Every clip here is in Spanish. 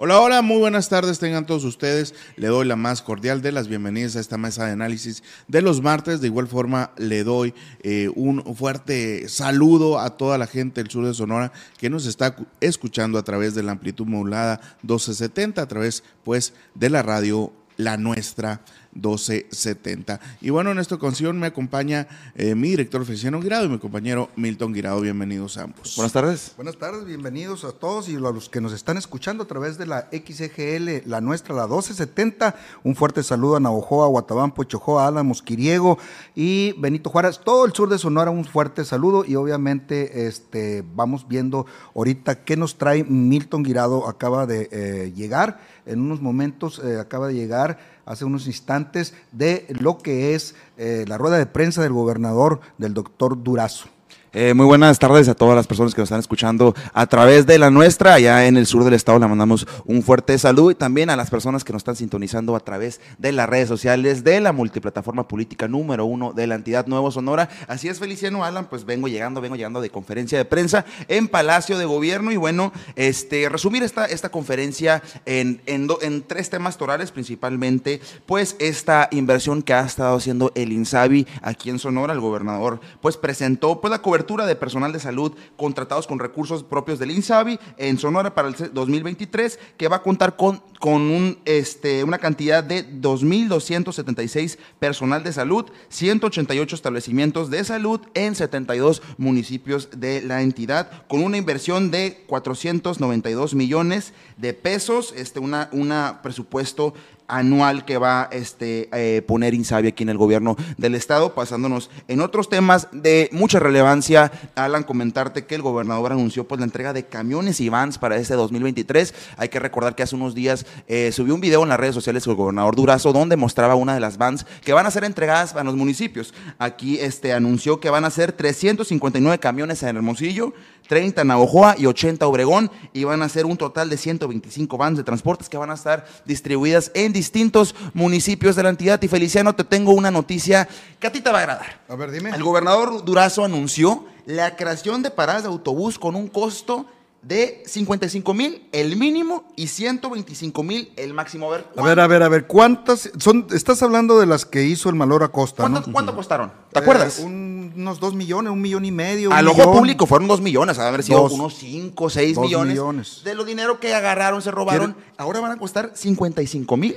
Hola, hola, muy buenas tardes tengan todos ustedes. Le doy la más cordial de las bienvenidas a esta mesa de análisis de los martes. De igual forma, le doy eh, un fuerte saludo a toda la gente del sur de Sonora que nos está escuchando a través de la amplitud modulada 1270, a través pues de la radio La Nuestra 1270. Y bueno, en esta ocasión me acompaña eh, mi director Feliciano Guirado y mi compañero Milton Guirado. Bienvenidos a ambos. Buenas tardes. Buenas tardes, bienvenidos a todos y a los que nos están escuchando a través de la XGL, la nuestra, la 1270. Un fuerte saludo a Navojoa, Guatabampo, Chojoa, Álamos, Quiriego y Benito Juárez. Todo el sur de Sonora, un fuerte saludo y obviamente este, vamos viendo ahorita qué nos trae Milton Guirado. Acaba de eh, llegar, en unos momentos eh, acaba de llegar hace unos instantes de lo que es eh, la rueda de prensa del gobernador, del doctor Durazo. Eh, muy buenas tardes a todas las personas que nos están escuchando a través de la nuestra, allá en el sur del estado. Le mandamos un fuerte saludo y también a las personas que nos están sintonizando a través de las redes sociales de la multiplataforma política número uno de la entidad Nuevo Sonora. Así es, Feliciano Alan, pues vengo llegando, vengo llegando de conferencia de prensa en Palacio de Gobierno y bueno, este, resumir esta, esta conferencia en, en, en tres temas torales, principalmente, pues esta inversión que ha estado haciendo el INSABI aquí en Sonora, el gobernador, pues presentó pues la cobertura de personal de salud contratados con recursos propios del INSABI en Sonora para el 2023, que va a contar con, con un, este, una cantidad de 2.276 personal de salud, 188 establecimientos de salud en 72 municipios de la entidad, con una inversión de 492 millones de pesos, este, una, una presupuesto anual que va este, eh, poner Insabi aquí en el gobierno del estado, pasándonos en otros temas de mucha relevancia. Alan, comentarte que el gobernador anunció pues la entrega de camiones y vans para este 2023. Hay que recordar que hace unos días eh, subió un video en las redes sociales del gobernador Durazo donde mostraba una de las vans que van a ser entregadas a los municipios. Aquí este, anunció que van a ser 359 camiones en Hermosillo, 30 en Navojoa y 80 Obregón y van a ser un total de 125 vans de transportes que van a estar distribuidas en distintos municipios de la entidad. Y Feliciano, te tengo una noticia que a ti te va a agradar. A ver, dime. El gobernador Durazo anunció la creación de paradas de autobús con un costo de 55 mil el mínimo y 125 mil el máximo. A ver, A ver, a ver, a ver, ¿cuántas son? Estás hablando de las que hizo el Malor Acosta, ¿cuánto, ¿no? cuánto costaron? ¿Te acuerdas? Eh, un- unos dos millones, un millón y medio. Al ojo público fueron dos millones, de haber sido Dos. unos 5, 6 Dos millones, millones. de lo dinero que agarraron, se robaron. ¿Quieren? Ahora van a costar 55 mil.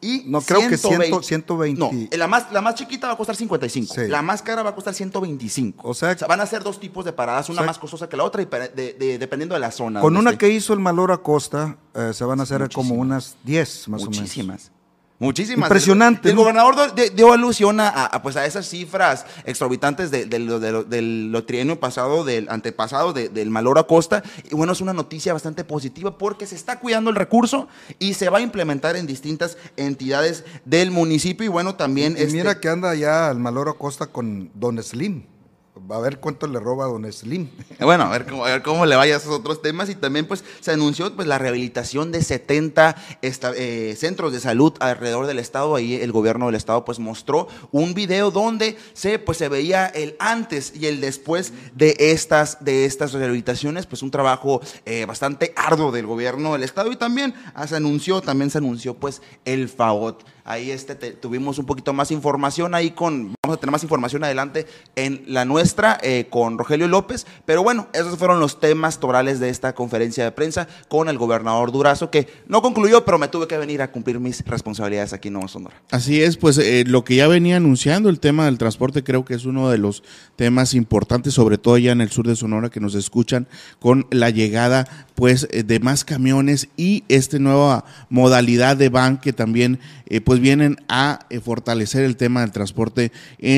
Y No, creo que 120. 120. No, la más, la más chiquita va a costar 55. Sí. La más cara va a costar 125. O sea- van a ser dos tipos de paradas, una O sea- más costosa que la otra, y de- de- dependiendo de la zona. Con una esté. que hizo el Malor Acosta, eh, se van a hacer como unas 10 más o menos. Muchísimas. Muchísimas. Impresionante, El, ¿no? gobernador dio alusión a, a, pues a esas cifras exorbitantes de, de del lo trienio pasado, del antepasado, de- del Maloro Acosta. Y bueno, es una noticia bastante positiva porque se está cuidando el recurso y se va a implementar en distintas entidades del municipio. Y bueno, también. Y este, mira que anda ya el Malor Acosta con Don Slim. A ver cuánto le roba a Don Slim. Bueno, a ver cómo, a ver cómo le vaya a esos otros temas y también pues se anunció pues la rehabilitación de 70 esta- eh, centros de salud alrededor del estado. Ahí el gobierno del estado pues mostró un video donde se pues se veía el antes y el después de estas de estas rehabilitaciones, pues un trabajo eh, bastante arduo del gobierno del estado y también ah, se anunció también se anunció pues el FAOT. Ahí este te- tuvimos un poquito más información ahí con, vamos a tener más información adelante en la nuestra eh, con Rogelio López, pero bueno, esos fueron los temas torales de esta conferencia de prensa con el gobernador Durazo, que no concluyó, pero me tuve que venir a cumplir mis responsabilidades aquí en Nuevo Sonora. Así es, pues eh, lo que ya venía anunciando, el tema del transporte, creo que es uno de los temas importantes, sobre todo ya en el sur de Sonora, que nos escuchan con la llegada pues eh, de más camiones y esta nueva modalidad de van que también pues vienen a fortalecer el tema del transporte,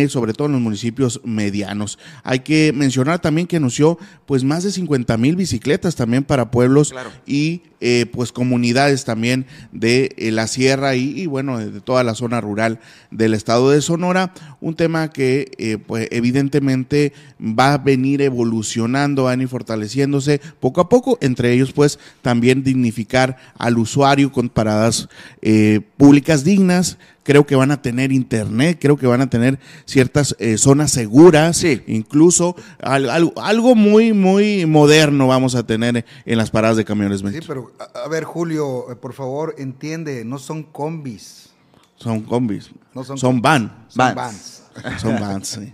sobre todo en los municipios medianos. Hay que mencionar también que anunció pues más de 50 mil bicicletas también para pueblos Claro. y eh, pues comunidades también de eh, la sierra y, y, bueno, de toda la zona rural del estado de Sonora. Un tema que eh, pues evidentemente va a venir evolucionando, van a ir fortaleciéndose poco a poco, entre ellos pues también dignificar al usuario con paradas eh, públicas dignas, creo que van a tener internet, creo que van a tener ciertas eh, zonas seguras, Sí. incluso al- al- algo muy, muy moderno vamos a tener en las paradas de camiones. Sí, pero a, a ver, Julio, eh, por favor, entiende, no son combis, Son combis, No son son, van, son Vans. son vans. sí.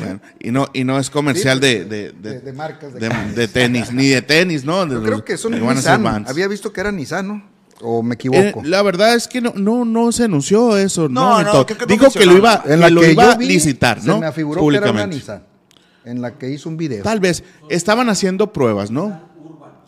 Bueno, y no y no es comercial Sí, de, pues, de, de- de- de marcas de de- camiones. de tenis, ni de tenis, ¿no? De Yo creo que son Nissan. Había visto que era Nissan, ¿no? ¿O me Eh, equivoco? la verdad es que no, no, no se anunció eso. No, No, no, que no Dijo que lo iba, en la que lo que iba yo a licitar, ¿no? se me afiguró que era una Públicamente. Nissan, en la que hizo un video. Tal vez. Estaban haciendo pruebas, ¿no?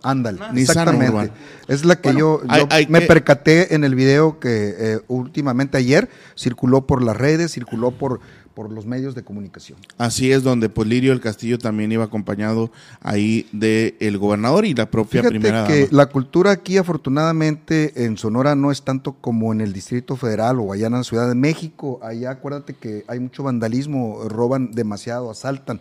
Ándale, Nissan exactamente. Urban. Es la que Bueno, yo, hay- yo hay me que- percaté en el video que eh, últimamente ayer circuló por las redes, circuló por, por los medios de comunicación. Así es donde pues Lirio el Castillo también iba acompañado ahí del el gobernador y la propia Fíjate primera que dama. la cultura aquí afortunadamente en Sonora no es tanto como en el Distrito Federal o allá en la Ciudad de México. Allá acuérdate que hay mucho vandalismo, roban demasiado, asaltan.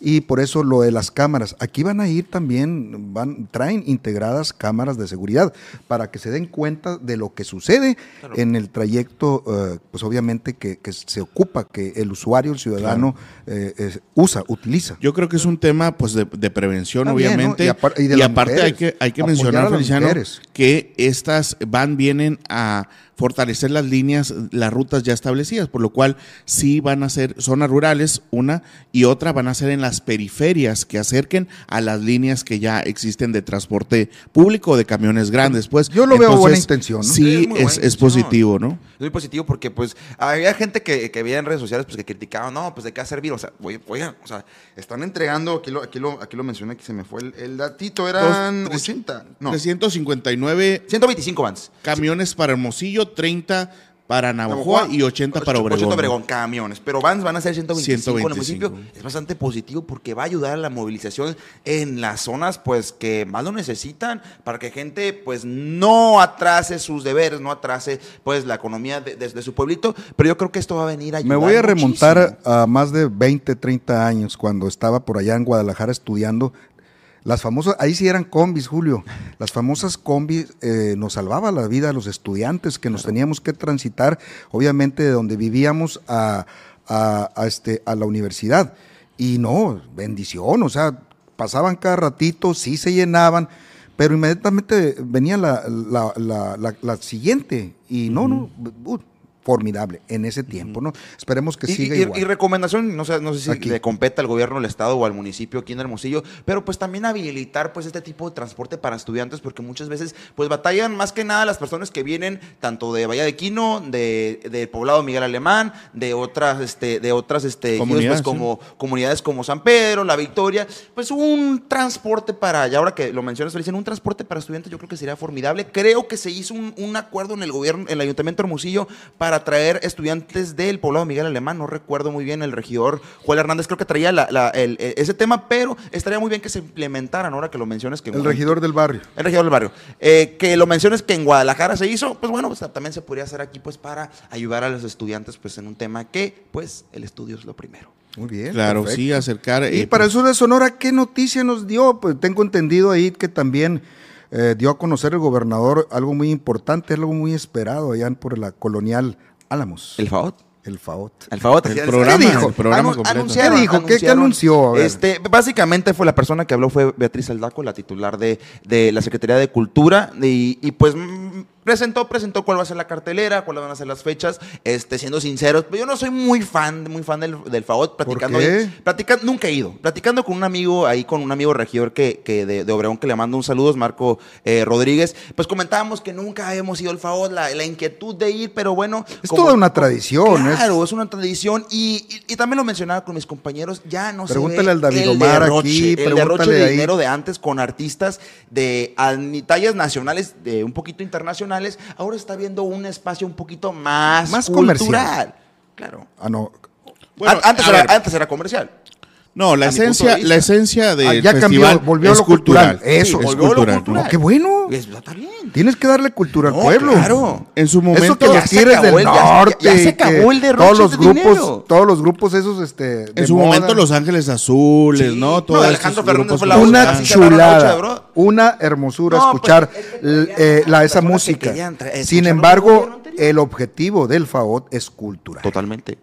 Y por eso lo de las cámaras. Aquí van a ir también, van, traen integradas cámaras de seguridad para que se den cuenta de lo que sucede en el trayecto, eh, pues obviamente que, que se ocupa, que el usuario, el ciudadano eh, usa, utiliza. Yo creo que es un tema pues de, de prevención, obviamente. Y apar- y de y aparte hay que, hay que mencionar, Feliciano, mujeres. que estas van, vienen a fortalecer las líneas, las rutas ya establecidas, por lo cual sí van a ser zonas rurales, una, y otra van a ser en las periferias que acerquen a las líneas que ya existen de transporte público o de camiones grandes. Pues Yo lo veo buena intención, ¿no? Sí, Es es, positivo, ¿no? Es muy positivo porque, pues, había gente que, que veía en redes sociales pues, que criticaban, no, pues, ¿de qué va a servir? O sea, oye, oigan, o sea, están entregando, aquí lo, aquí lo, aquí lo mencioné, que se me fue el, el datito, eran Dos, tres- 80, no, 359 125 vans. camiones para Hermosillo, 30 para Navajoa y 80 para 80 Obregón. Obregón, camiones. Pero vans van a ser 125, en el 125. municipio. Es bastante positivo porque va a ayudar a la movilización en las zonas pues que más lo necesitan para que gente pues no atrase sus deberes, no atrase pues la economía de, de- de su pueblito. Pero yo creo que esto va a venir a ayudar Me voy a remontar muchísimo. a más de 20, 30 años cuando estaba por allá en Guadalajara estudiando. Las famosas, ahí sí eran combis, Julio. Las famosas combis eh, nos salvaba la vida a los estudiantes que nos teníamos que transitar, obviamente, de donde vivíamos a, a- a este, a la universidad. Y no, bendición, o sea, pasaban cada ratito, sí se llenaban, pero inmediatamente venía la, la- la- la- la siguiente. Y no, no, uh, formidable en ese tiempo, ¿no? Esperemos que Y, siga y- igual. y recomendación, no sé, no sé si Aquí. le compete al gobierno del estado o al municipio aquí en Hermosillo, pero pues también habilitar pues este tipo de transporte para estudiantes porque muchas veces pues batallan más que nada las personas que vienen tanto de Bahía de Quino, de del poblado Miguel Alemán, de otras este de otras este ejidos, Comunidades, pues, como comunidades como San Pedro, La Victoria, pues un transporte para, y ahora que lo mencionas, dicen un transporte para estudiantes, yo creo que sería formidable. Creo que se hizo un, un acuerdo en el gobierno, en el Ayuntamiento de Hermosillo, para traer estudiantes del poblado Miguel Alemán. No recuerdo muy bien el regidor Juan Hernández, creo que traía la- la- el- eh, ese tema, pero estaría muy bien que se implementaran ahora que lo mencionas. Que El regidor del barrio. el regidor del barrio. Eh, que lo menciones que en Guadalajara se hizo, pues bueno, pues también se podría hacer aquí pues para ayudar a los estudiantes pues en un tema que pues el estudio es lo primero. Muy bien. Claro, perfecto. sí, acercar. Y eh, para pues, eso de Sonora, ¿qué noticia nos dio? Pues tengo entendido ahí que también eh, dio a conocer el gobernador algo muy importante, algo muy esperado allá por la colonial Álamos. El FAOT. El FAOT. El FAOT. El programa, ¿Qué dijo? el programa Anu- completo. anunciaron, ¿Qué dijo? ¿Qué- qué anunció? Este, básicamente fue la persona que habló fue Beatriz Aldaco, la titular de, de la Secretaría de Cultura, y, y pues mm, presentó, presentó cuál va a ser la cartelera, cuáles van a ser las fechas, este, siendo sinceros, pero yo no soy muy fan, muy fan del, del platicando qué? ahí- platicando, nunca he ido, platicando con un amigo ahí, con un amigo regidor que, que de, de Obregón que le mando un saludo, es Marco eh, Rodríguez, pues comentábamos que nunca hemos ido al FAOT, la, la inquietud de ir, pero bueno. Es toda una tradición, es- Claro, es, una tradición y, y- y también lo mencionaba con mis compañeros, ya no Pregúntale se ve al David el Omar derroche, aquí, el derroche de ahí. dinero de antes con artistas de a- tallas nacionales, de un poquito ahora está viendo un espacio un poquito más, Más cultural. comercial. Claro. Ah, no. Bueno, antes, era, antes era comercial. No, la a esencia, de la esencia del Ah, ya cambió, festival volvió a es lo cultural. cultural. Eso, es volvió a lo cultural. cultural. No, qué bueno. Es- está bien. Tienes que darle cultura al No, pueblo. claro. En su Eso momento, que ya los se tigres acabó del el- ya- ya- norte. ya se acabó el derroche todos los de grupos, dinero. todos los grupos esos, este. de en su moda. momento Los Ángeles Azules, Sí. ¿no? No, Todos Alejandro estos Fernández fue la una noche, chulada, bro. una hermosura No, escuchar pues, es ya eh, la, esa música. Sin escuchar embargo, el objetivo del FAOT es cultural. Totalmente.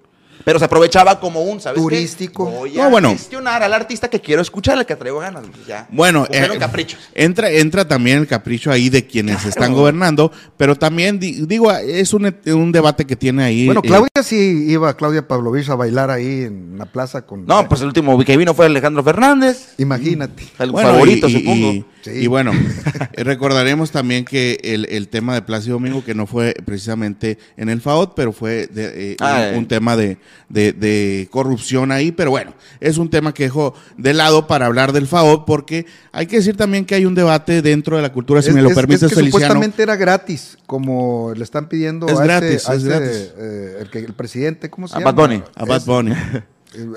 Pero se aprovechaba como un, ¿sabes? qué? Turístico. Voy No, a bueno. gestionar al artista que quiero escuchar, al que traigo ganas. pues ya. Bueno, eh, caprichos. Entra, entra también el capricho ahí de quienes están gobernando, pero también di- digo, es un, un debate que tiene ahí. Bueno, eh, Claudia sí iba, Claudia Pavlovich, a bailar ahí en la plaza con... No, pues el último que vino fue Alejandro Fernández. Imagínate. El Bueno, favorito, y, y- supongo. y- Sí. y bueno, eh, recordaremos también que el, el tema de Plácido Domingo, que no fue precisamente en el FAOT, pero fue de, eh, Ah, un, eh. un tema de, de- de corrupción ahí, pero bueno, es un tema que dejo de lado para hablar del FAOT, porque hay que decir también que hay un debate dentro de la cultura, si Es- me lo es- permites, es que Feliciano. supuestamente era gratis, como le están pidiendo Es a, gratis, este, a es este, gratis. eh, el, que, el presidente, ¿cómo se A llama? Bad Bunny. A Bad Bunny. eh,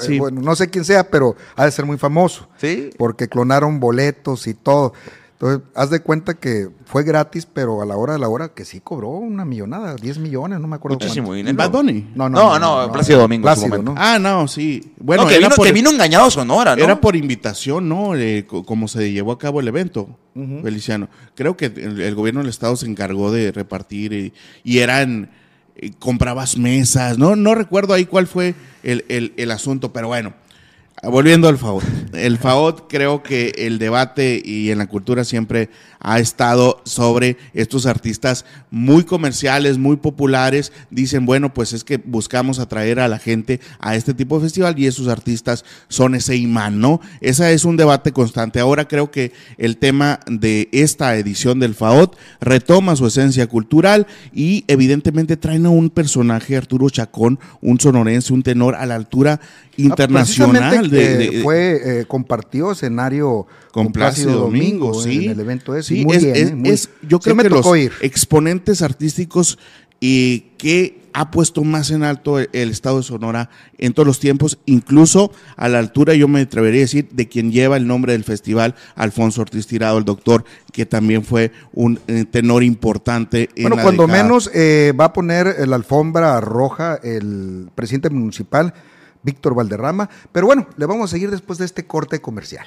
Sí. Bueno, no sé quién sea, pero ha de ser muy famoso. Sí. Porque clonaron boletos y todo. Entonces, haz de cuenta que fue gratis, pero a la hora de la hora que sí cobró una millonada, 10 millones, no me acuerdo Muchísimo dinero. Bad Bunny. No, No, no, Plácido Domingo en su Plácido, momento. ¿no? Ah, no, sí. Bueno, No, que, era vino, por- que vino engañado a Sonora, ¿no? Era por invitación, ¿no? Eh, co- como se llevó a cabo el evento, Feliciano. Creo que el, el gobierno del estado se encargó de repartir y, y eran, eh, comprabas mesas, ¿no? No recuerdo ahí cuál fue el, el- el asunto, pero bueno. Volviendo al FAOT. El FAOT creo que el debate y en la cultura siempre ha estado sobre estos artistas muy comerciales, muy populares. Dicen, bueno, pues es que buscamos atraer a la gente a este tipo de festival y esos artistas son ese imán, ¿no? Ese es un debate constante. Ahora creo que el tema de esta edición del FAOT retoma su esencia cultural y evidentemente traen a un personaje, Arturo Chacón, un sonorense, un tenor a la altura internacional. Ah, de- eh, de- fue, eh, compartió escenario con Plácido Domingo, sí. en el evento ese. Sí, muy es, bien, es- eh, muy- es- yo creo que los tocó ir. exponentes artísticos y que ha puesto más en alto el, el estado de Sonora en todos los tiempos, incluso a la altura, yo me atrevería a decir, de quien lleva el nombre del festival, Alfonso Ortiz Tirado, el doctor, que también fue un eh, tenor importante. en Bueno, la cuando década. menos eh, va a poner la alfombra roja el presidente municipal, Víctor Valderrama. Pero bueno, le vamos a seguir después de este corte comercial.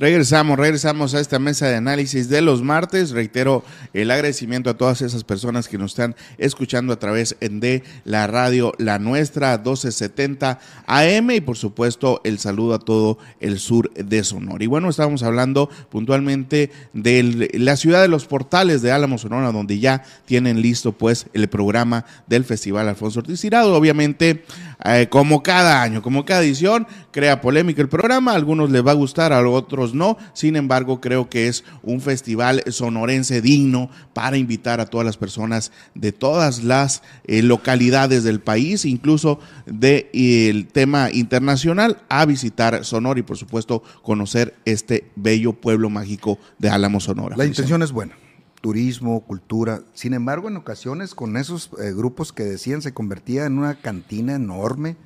Regresamos, regresamos a esta mesa de análisis de los martes. Reitero el agradecimiento a todas esas personas que nos están escuchando a través de la radio La Nuestra 1270 AM y por supuesto el saludo a todo el sur de Sonora. Y bueno, estábamos hablando puntualmente de la ciudad de los portales de Álamo, Sonora, donde ya tienen listo pues el programa del Festival Alfonso Ortiz Tirado. Obviamente, eh, como cada año, como cada edición, crea polémica el programa. A algunos les va a gustar, a otros no. Sin embargo, creo que es un festival sonorense digno para invitar a todas las personas de todas las eh, localidades del país, incluso del tema internacional, a visitar Sonora y, por supuesto, conocer este bello pueblo mágico de Álamo, Sonora. La intención es buena. Turismo, cultura. Sin embargo, en ocasiones con esos eh, grupos que decían se convertía en una cantina enorme.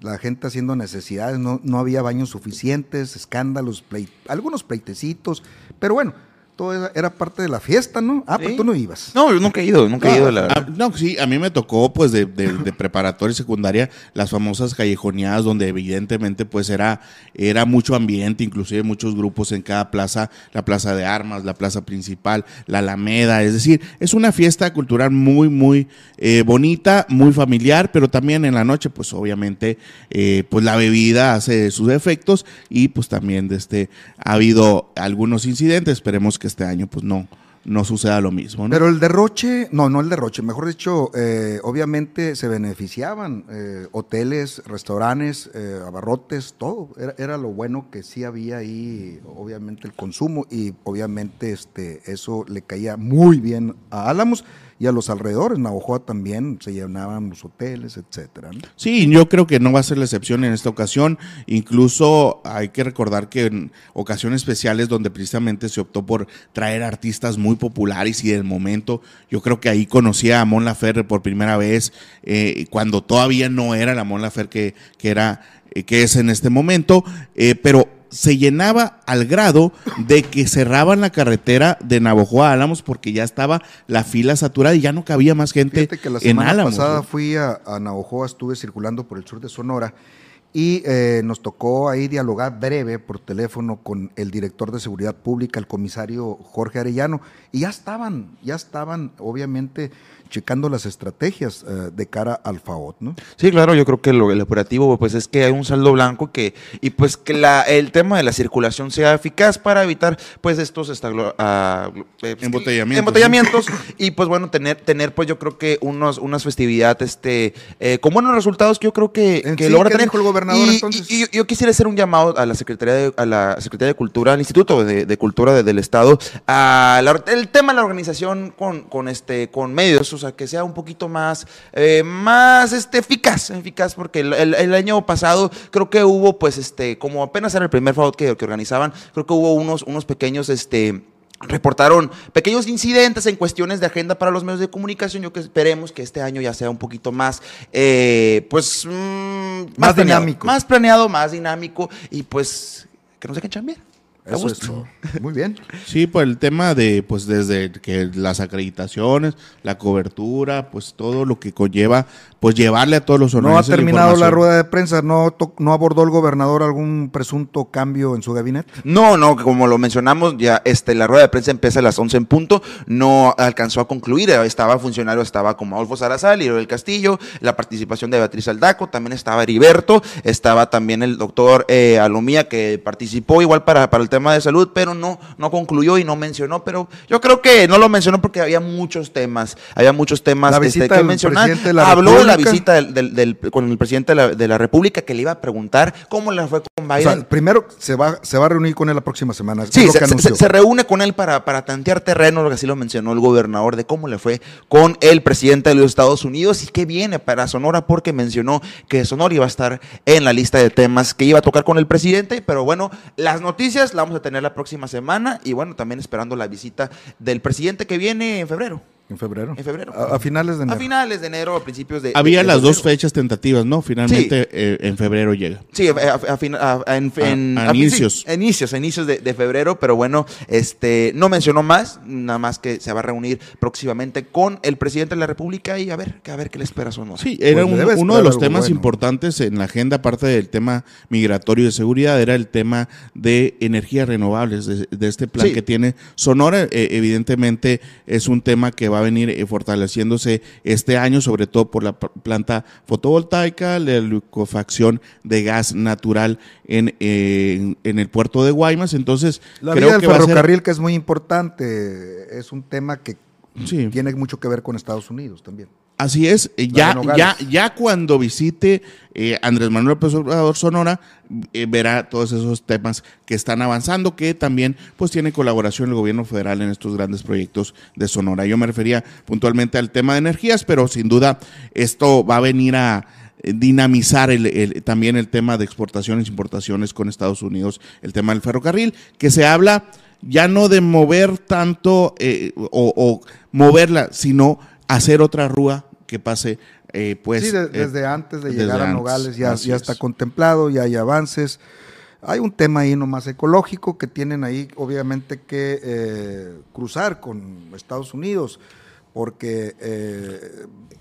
La gente haciendo necesidades, no, no había baños suficientes, escándalos, algunos pleitecitos. Pero bueno, todo era, era parte de la fiesta, ¿no? Ah, pero Sí. tú no ibas. No, yo nunca he ido, nunca he ido, la Ah, verdad. no, sí, a mí me tocó pues de, de- de preparatoria y secundaria las famosas callejoneadas donde evidentemente pues era, era mucho ambiente, inclusive muchos grupos en cada plaza, la plaza de armas, la plaza principal, la Alameda, es decir, es una fiesta cultural muy, muy eh, bonita, muy familiar, pero también en la noche pues obviamente eh, pues la bebida hace sus efectos y pues también de este, ha habido algunos incidentes, esperemos que este año pues no, no suceda lo mismo. Pero el derroche, no, no el derroche, mejor dicho, eh, obviamente se beneficiaban eh, hoteles, restaurantes, eh, abarrotes, todo. Era, era lo bueno que sí había ahí, obviamente, el consumo y obviamente este, eso le caía muy bien a Álamos y a los alrededores. Navajoa también se llenaban los hoteles, etcétera. Sí, yo creo que no va a ser la excepción en esta ocasión. Incluso hay que recordar que en ocasiones especiales donde precisamente se optó por traer artistas muy populares y del momento, yo creo que ahí conocí a Mon Laferte por primera vez, eh, cuando todavía no era la Mon Laferte que, que era, eh, que es en este momento, eh, pero se llenaba al grado de que cerraban la carretera de Navojoa a Álamos porque ya estaba la fila saturada y ya no cabía más gente Fíjate que la en semana Álamos. pasada ¿no? fui a, a Navajoa, estuve circulando por el sur de Sonora y eh, nos tocó ahí dialogar breve por teléfono con el director de Seguridad Pública, el comisario Jorge Arellano, y ya estaban, ya estaban obviamente checando las estrategias eh, de cara al FAOT, ¿no? Sí, claro, yo creo que lo, el operativo pues es que hay un saldo blanco que y pues que la, el tema de la circulación sea eficaz para evitar pues estos esta, uh, embotellamientos, embotellamientos. Y pues bueno tener tener pues yo creo que unos unas festividades este eh, con buenos resultados que yo creo que, que sí, logra ¿qué tener el gobernador y, entonces? y- y yo quisiera hacer un llamado a la Secretaría de, a la Secretaría de Cultura, al Instituto de, de Cultura de- del Estado, a la- el tema de la organización con, con este con medios, o sea, que sea un poquito más eh, más este eficaz, eficaz porque el, el- el año pasado creo que hubo pues este como apenas era el primer FAUT que, que organizaban, creo que hubo unos unos pequeños este reportaron pequeños incidentes en cuestiones de agenda para los medios de comunicación. Yo que esperemos que este año ya sea un poquito más, eh, pues, mm, Más planeado, dinámico. Más planeado, más dinámico y pues que nos dejen chambear. A Eso es gusto. todo. Muy bien. Sí, pues el tema de, pues desde que las acreditaciones, la cobertura, pues todo lo que conlleva, pues llevarle a todos los No ha terminado la rueda de prensa, no, no abordó el gobernador algún presunto cambio en su gabinete. No, no, como lo mencionamos, ya este, la rueda de prensa empieza a las 11 en punto, no alcanzó a concluir, estaba funcionario, estaba como Adolfo Salazar, Liro del Castillo, la participación de Beatriz Aldaco, también estaba Heriberto, estaba también el doctor eh, Alomía que participó igual para, para el tema de salud, pero no, no concluyó y no mencionó, pero yo creo que no lo mencionó porque había muchos temas, había muchos temas La este, que mencionar. de la Habló de la República. visita del- del- del- con el presidente de la, de la República que le iba a preguntar cómo le fue con O Biden. sea, primero se va, se va a reunir con él la próxima semana. Sí, se, reúne con él para, para tantear terreno, lo que así lo mencionó el gobernador, de cómo le fue con el presidente de los Estados Unidos y qué viene para Sonora, porque mencionó que Sonora iba a estar en la lista de temas que iba a tocar con el presidente. Pero bueno, las noticias las vamos a tener la próxima semana y bueno, también esperando la visita del presidente que viene en febrero. En febrero. En febrero. A, a finales de enero. A finales de enero, a principios de. Había de- de las dos fechas tentativas, ¿no? Finalmente eh, en febrero llega. Sí, a, inicios. sí, a inicios, inicios de, de febrero, pero bueno, este no mencionó más, nada más que se va a reunir próximamente con el presidente de la República y a ver, a ver qué le espera su honor. Sí, era Pues un- uno de los temas bueno. importantes en la agenda, aparte del tema migratorio y de seguridad, era el tema de energías renovables, de, de este plan Sí. que tiene Sonora. Eh, evidentemente es un tema que va a venir eh, fortaleciéndose este año, sobre todo por la planta fotovoltaica, la liquefacción de gas natural en, eh, en, el puerto de Guaymas. Entonces, La creo vía del que va a ser- ferrocarril, que es muy importante, es un tema que Sí. tiene mucho que ver con Estados Unidos también. Así es, eh, ya, ya, ya cuando visite eh, Andrés Manuel López Obrador Sonora, eh, verá todos esos temas que están avanzando, que también pues tiene colaboración el gobierno federal en estos grandes proyectos de Sonora. Yo me refería puntualmente al tema de energías, pero sin duda esto va a venir a dinamizar el- el- también el tema de exportaciones, importaciones con Estados Unidos, el tema del ferrocarril, que se habla ya no de mover tanto eh, o, o moverla, sino hacer otra rúa que pase, eh, pues. sí, de- eh, desde antes de llegar a Nogales ya, ya es. está contemplado, ya hay avances. Hay un tema ahí nomás ecológico que tienen ahí obviamente que eh, cruzar con Estados Unidos, porque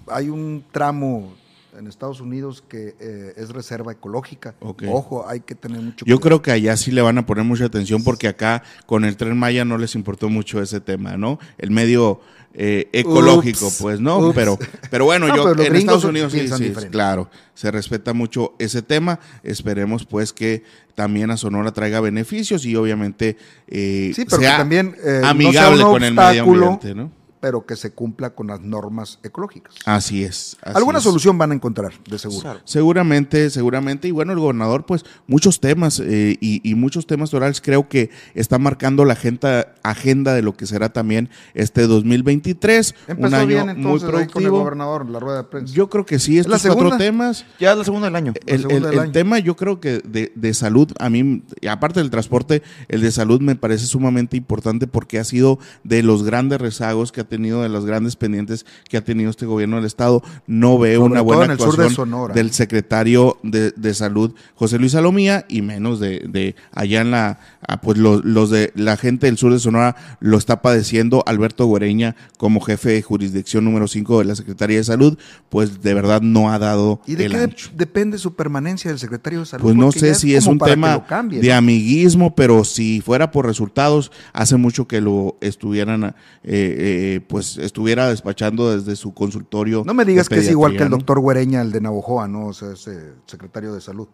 hay un tramo en Estados Unidos que eh, es reserva ecológica. Ojo, hay que tener mucho Yo cuidado. creo que allá sí le van a poner mucha atención porque acá con el tren Maya no les importó mucho ese tema, ¿no? El medio eh, ecológico, Ups, pues, ¿no? ups. Pero, pero bueno, No, yo pero en Estados Unidos sí, sí, claro, se respeta mucho ese tema. Esperemos pues que también a Sonora traiga beneficios y obviamente eh, Sí, pero que también eh, no sea amigable un con el medio ambiente, ¿no? Pero que se cumpla con las normas ecológicas. Así es. así Alguna es. solución van a encontrar, de seguro. Claro. Seguramente, seguramente. Y bueno, el gobernador, pues, muchos temas eh, y, y muchos temas orales creo que está marcando la agenda, agenda de lo que será también este 2023. Empezó un año bien muy entonces con el productivo. gobernador, la rueda de prensa. Yo creo que sí, la estos cuatro segunda? temas. Ya es la segunda del año. El, segunda el- del el año. tema, yo creo que de, de salud, a mí, aparte del transporte, el de salud me parece sumamente importante porque ha sido de los grandes rezagos que ha tenido, de los grandes pendientes que ha tenido este gobierno del Estado. No veo Sobre una buena de actuación del secretario de, de Salud, José Luis Salomía, y menos de, de allá en la, ah, pues los, los de la gente del sur de Sonora lo está padeciendo. Alberto Guereña, como jefe de jurisdicción número 5 de la Secretaría de Salud, pues de verdad no ha dado ¿Y de el qué ancho. depende su permanencia del secretario de salud? Pues no sé si es un tema cambie, de ¿no? amiguismo, pero si fuera por resultados, hace mucho que lo estuvieran, eh, eh, pues estuviera despachando desde su consultorio. No me digas que es igual que el doctor Güereña, el de Navojoa, ¿no? O sea, ese secretario de salud.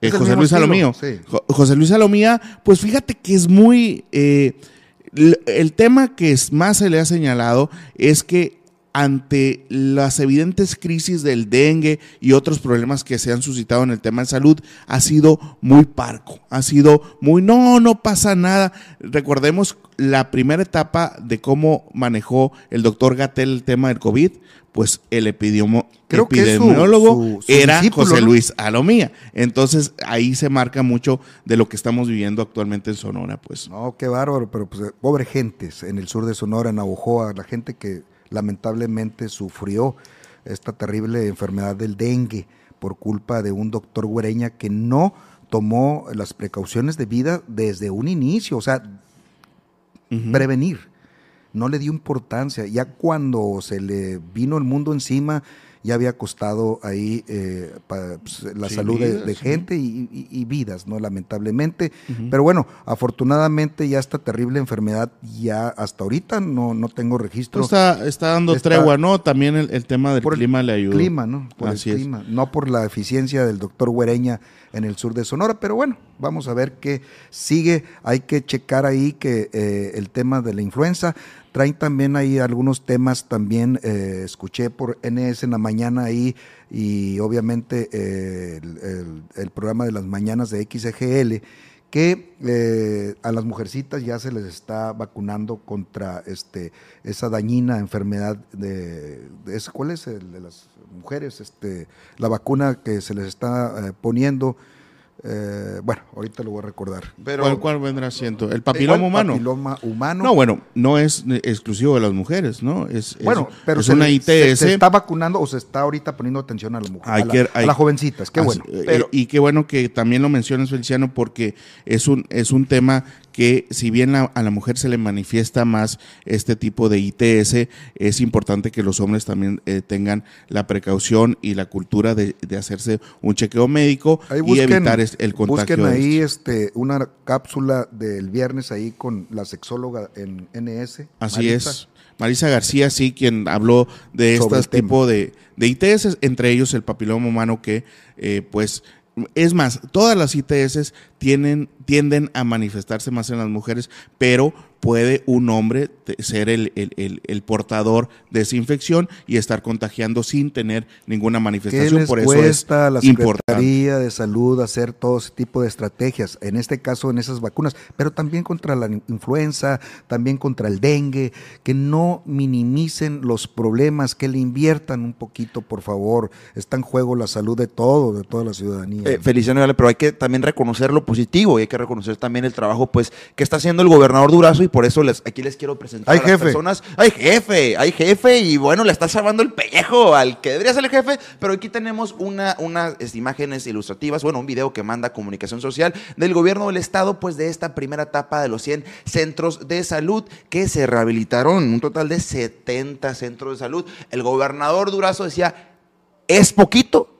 Eh, José Luis sí. Jo- José Luis Salomía, pues fíjate que es muy... eh, el tema que es- más se le ha señalado es que ante las evidentes crisis del dengue y otros problemas que se han suscitado en el tema de salud, ha sido muy parco, ha sido muy, no, no pasa nada. Recordemos la primera etapa de cómo manejó el doctor Gatel el tema del COVID, pues el epidiomo- Creo que es su- epidemiólogo su- su era José. Luis Alomía. Entonces ahí se marca mucho de lo que estamos viviendo actualmente en Sonora, pues. No, qué bárbaro, pero pues pobre gentes en el sur de Sonora, en Navojoa, la gente que lamentablemente sufrió esta terrible enfermedad del dengue por culpa de un doctor Güereña que no tomó las precauciones de vida desde un inicio, o sea, prevenir. No le dio importancia. Ya cuando se le vino el mundo encima, ya había costado ahí eh, pa- pues, la Sí, salud de, vidas, de sí. gente y, y- y vidas, ¿no? Lamentablemente. Pero bueno, afortunadamente ya esta terrible enfermedad, ya hasta ahorita no, no tengo registro. Pues está, está dando Está- tregua, ¿no? También el, el tema del por el clima le ayuda. clima, ¿no? Por Así el es. clima, no por la eficiencia del doctor Güereña en el sur de Sonora, pero bueno, vamos a ver qué sigue. Hay que checar ahí que eh, el tema de la influenza. Traen también ahí algunos temas, también eh, escuché por NS en la mañana ahí y obviamente eh, el, el- programa de las mañanas de XGL que eh, a las mujercitas ya se les está vacunando contra este esa dañina enfermedad de, de ¿cuál es el de las mujeres? Este la vacuna que se les está eh, poniendo eh, bueno, ahorita lo voy a recordar. Pero, ¿Cuál, cuál vendrá siendo? ¿El papiloma ¿Cuál? humano? Papiloma humano. No, bueno, no es eh, exclusivo de las mujeres, ¿no? Es, es- bueno, pero es se, una ITS. se- se está vacunando o se está ahorita poniendo atención a las mujeres, Hay a, la- que- a hay- las jovencitas, qué Así- bueno. eh, Pero- y qué bueno que también lo mencionas, Feliciano, porque es un, es un tema que si bien la- a la mujer se le manifiesta más este tipo de ITS, es importante que los hombres también eh, tengan la precaución y la cultura de, de hacerse un chequeo médico y evitar es- el contagio. Busquen ahí este, una cápsula del viernes ahí con la sexóloga en NS. Así es. Marisa García, sí, quien habló de este tipo de, de ITS, entre ellos el papiloma humano que, eh, pues, es más, todas las ITS tienen, tienden a manifestarse más en las mujeres, pero puede un hombre ser el, el- el- el portador de esa infección y estar contagiando sin tener ninguna ¿Qué manifestación. les Por eso cuesta a la es importante. Secretaría de Salud hacer todo ese tipo de estrategias? En este caso, en esas vacunas, pero también contra la influenza, también contra el dengue, que no minimicen los problemas, que le inviertan un poquito, por favor. Está en juego la salud de todo, de toda la ciudadanía. Eh, Feliciano, pero hay que también reconocer lo positivo y hay que reconocer también el trabajo pues que está haciendo el gobernador Durazo y por eso les, aquí les quiero presentar Hay a las jefe. personas. Hay jefe, hay jefe y bueno, le está salvando el pellejo al que debería ser el jefe, pero aquí tenemos una, unas este, imágenes ilustrativas, bueno, un video que manda Comunicación Social del gobierno del estado pues de esta primera etapa de los 100 centros de salud que se rehabilitaron, un total de 70 centros de salud. El gobernador Durazo decía, es poquito,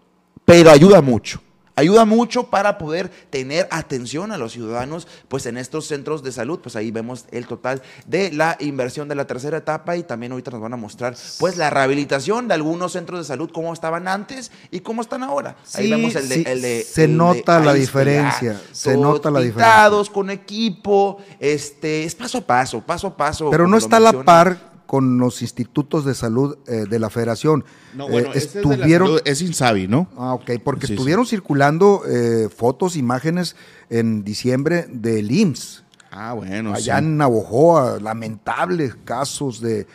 pero ayuda mucho. Ayuda mucho para poder tener atención a los ciudadanos, pues en estos centros de salud, pues ahí vemos el total de la inversión de la tercera etapa y también ahorita nos van a mostrar, pues la rehabilitación de algunos centros de salud, cómo estaban antes y cómo están ahora. ahí vemos el de, sí, el de- se el de nota la diferencia, se nota la pintados, con equipo, este, es paso a paso, paso a paso. pero no está a la par con los institutos de salud eh, de la federación. No, bueno, Eh, este es la estuvieron, salud, es Insabi, ¿no? Ah, ok, porque Sí, sí. estuvieron circulando eh, fotos, imágenes en diciembre del IMSS, Ah, bueno, allá sí. en Navojoa, lamentables casos de,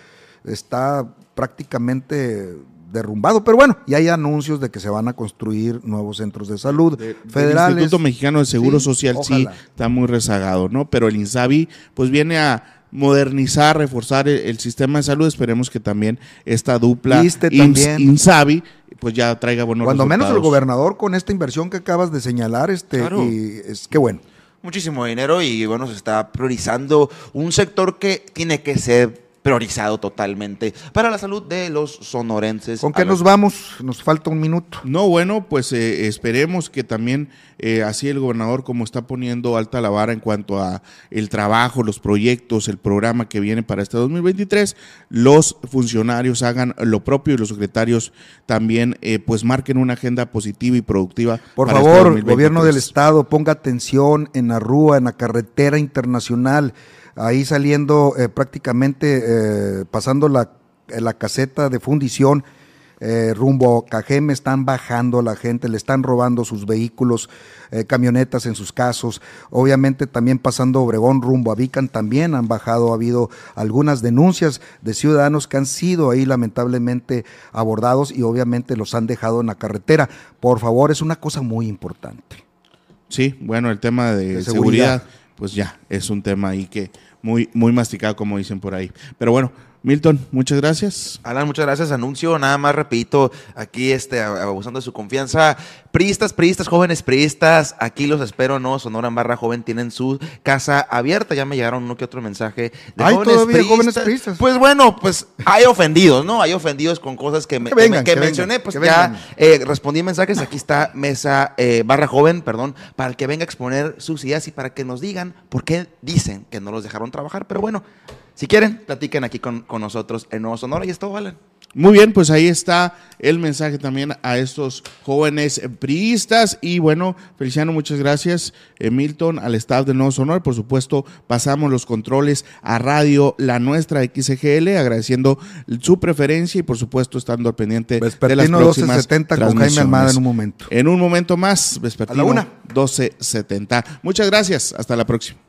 está prácticamente derrumbado, pero bueno, y hay anuncios de que se van a construir nuevos centros de salud De- federales. Instituto Mexicano de Seguro Social sí está muy rezagado, ¿no? Pero el INSABI, pues viene a modernizar, reforzar el, el sistema de salud. Esperemos que también esta dupla Iste IMSS, también. Insabi pues ya traiga buenos Cuando menos el gobernador con esta inversión que acabas de señalar, este, Claro. y es que bueno. Muchísimo dinero y bueno, se está priorizando un sector que tiene que ser priorizado totalmente para la salud de los sonorenses. ¿Con qué nos vamos? Nos falta un minuto. No, bueno, pues eh, esperemos que también eh, así el gobernador como está poniendo alta la vara en cuanto a el trabajo, los proyectos, el programa que viene para este 2023, los funcionarios hagan lo propio y los secretarios también eh, pues marquen una agenda positiva y productiva. Por para este favor, 2023. gobierno del estado, ponga atención en la rúa, en la carretera internacional, ahí saliendo eh, prácticamente, eh, pasando la, la caseta de fundición. eh, rumbo a Cajeme están bajando a la gente, le están robando sus vehículos, eh, camionetas en sus casos. Obviamente también pasando Obregón rumbo a Vican también han bajado. Ha habido algunas denuncias de ciudadanos que han sido ahí lamentablemente abordados y obviamente los han dejado en la carretera. Por favor, es una cosa muy importante. Sí, bueno, el tema de, De seguridad. seguridad. Pues ya es un tema ahí que muy, muy masticado, como dicen por ahí. Pero bueno, Milton, muchas gracias. Alan, muchas gracias. Anuncio, nada más repito, aquí este, abusando de su confianza. Priistas, priistas, jóvenes priistas, aquí los espero, ¿no? Sonora en Barra Joven tienen su casa abierta. Ya me llegaron uno que otro mensaje de ¿Hay todavía jóvenes priistas? Pues bueno, pues hay ofendidos, ¿no? Hay ofendidos con cosas que, me- Que que me- vengan, que que mencioné. pues ya eh, respondí mensajes. Aquí está Mesa eh, Barra Joven, perdón, para el que venga a exponer sus ideas y para que nos digan por qué dicen que no los dejaron trabajar. Pero bueno, si quieren, platiquen aquí con, con nosotros en Nuevo Sonora y es todo, Alan. Muy bien, pues ahí está el mensaje también a estos jóvenes priistas. Y bueno, Feliciano, muchas gracias. Eh, Milton, al staff de Nuevo Sonor. Por supuesto, pasamos los controles a Radio La Nuestra XGL, agradeciendo su preferencia y por supuesto estando al pendiente de las Vespertino próximas 1270 con Jaime Almada en un momento. En un momento más, Vespertino A la una. 1270. Muchas gracias. Hasta la próxima.